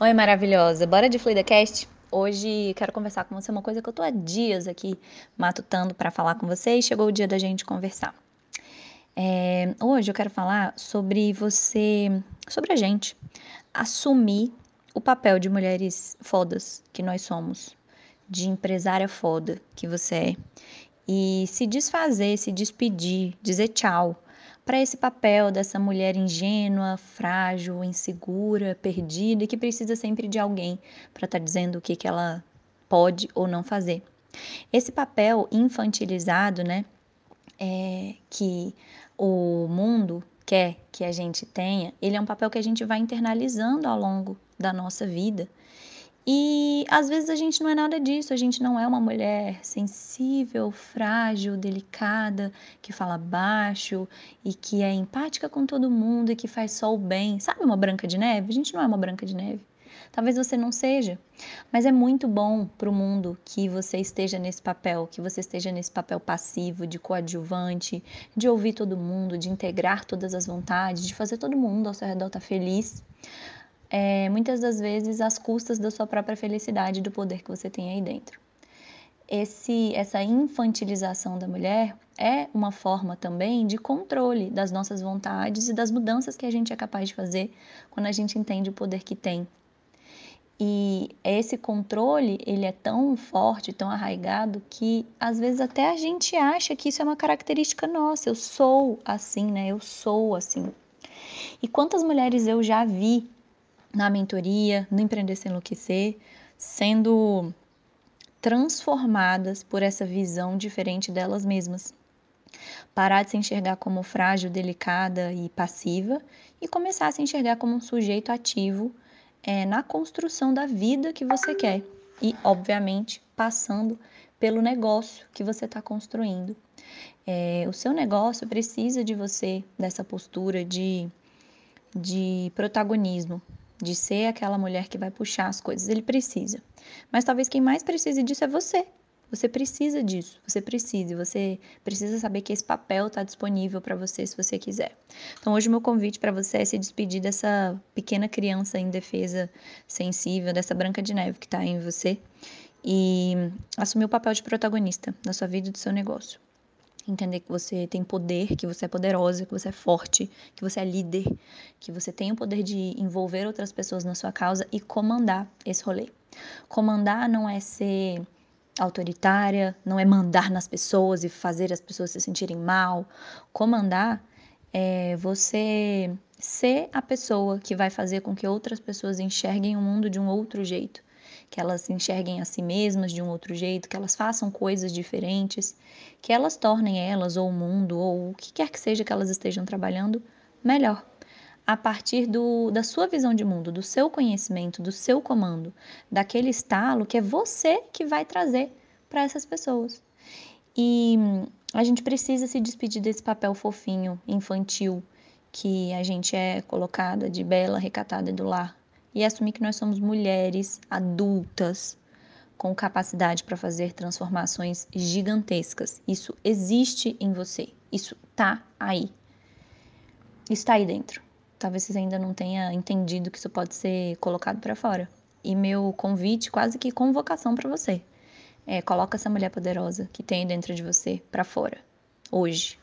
Oi, maravilhosa. Bora de FluidaCast? Hoje quero conversar com você uma coisa que eu tô há dias aqui matutando para falar com você e chegou o dia da gente conversar. É, hoje eu quero falar sobre você, sobre a gente, assumir o papel de mulheres fodas que nós somos, de empresária foda que você é, e se desfazer, se despedir, dizer tchau para esse papel dessa mulher ingênua, frágil, insegura, perdida e que precisa sempre de alguém para estar tá dizendo o que, que ela pode ou não fazer. Esse papel infantilizado, né, é, que o mundo quer que a gente tenha, ele é um papel que a gente vai internalizando ao longo da nossa vida e às vezes a gente não é nada disso, a gente não é uma mulher sensível, frágil, delicada, que fala baixo e que é empática com todo mundo e que faz só o bem. Sabe uma branca de neve? A gente não é uma branca de neve. Talvez você não seja, mas é muito bom para o mundo que você esteja nesse papel, que você esteja nesse papel passivo, de coadjuvante, de ouvir todo mundo, de integrar todas as vontades, de fazer todo mundo ao seu redor estar tá feliz é, muitas das vezes às custas da sua própria felicidade do poder que você tem aí dentro. Esse, essa infantilização da mulher é uma forma também de controle das nossas vontades e das mudanças que a gente é capaz de fazer quando a gente entende o poder que tem. E esse controle, ele é tão forte, tão arraigado, que às vezes até a gente acha que isso é uma característica nossa. Eu sou assim, né? Eu sou assim. E quantas mulheres eu já vi na mentoria, no Empreender Sem Enlouquecer, sendo transformadas por essa visão diferente delas mesmas. Parar de se enxergar como frágil, delicada e passiva e começar a se enxergar como um sujeito ativo é, na construção da vida que você quer e, obviamente, passando pelo negócio que você está construindo. É, o seu negócio precisa de você, dessa postura de, de protagonismo, de ser aquela mulher que vai puxar as coisas. Ele precisa. Mas talvez quem mais precise disso é você. Você precisa disso, você precisa, você precisa saber que esse papel está disponível para você se você quiser. Então, hoje, o meu convite para você é se despedir dessa pequena criança indefesa, sensível, dessa branca de neve que está em você e assumir o papel de protagonista da sua vida e do seu negócio entender que você tem poder, que você é poderosa, que você é forte, que você é líder, que você tem o poder de envolver outras pessoas na sua causa e comandar esse rolê. Comandar não é ser autoritária, não é mandar nas pessoas e fazer as pessoas se sentirem mal. Comandar é você ser a pessoa que vai fazer com que outras pessoas enxerguem o mundo de um outro jeito que elas enxerguem a si mesmas de um outro jeito, que elas façam coisas diferentes, que elas tornem elas ou o mundo ou o que quer que seja que elas estejam trabalhando melhor. A partir do, da sua visão de mundo, do seu conhecimento, do seu comando, daquele estalo que é você que vai trazer para essas pessoas. E a gente precisa se despedir desse papel fofinho, infantil, que a gente é colocada de bela, recatada do lar e assumir que nós somos mulheres adultas com capacidade para fazer transformações gigantescas. Isso existe em você. Isso tá aí. Está aí dentro. Talvez você ainda não tenha entendido que isso pode ser colocado para fora. E meu convite, quase que convocação para você, é coloca essa mulher poderosa que tem dentro de você para fora hoje.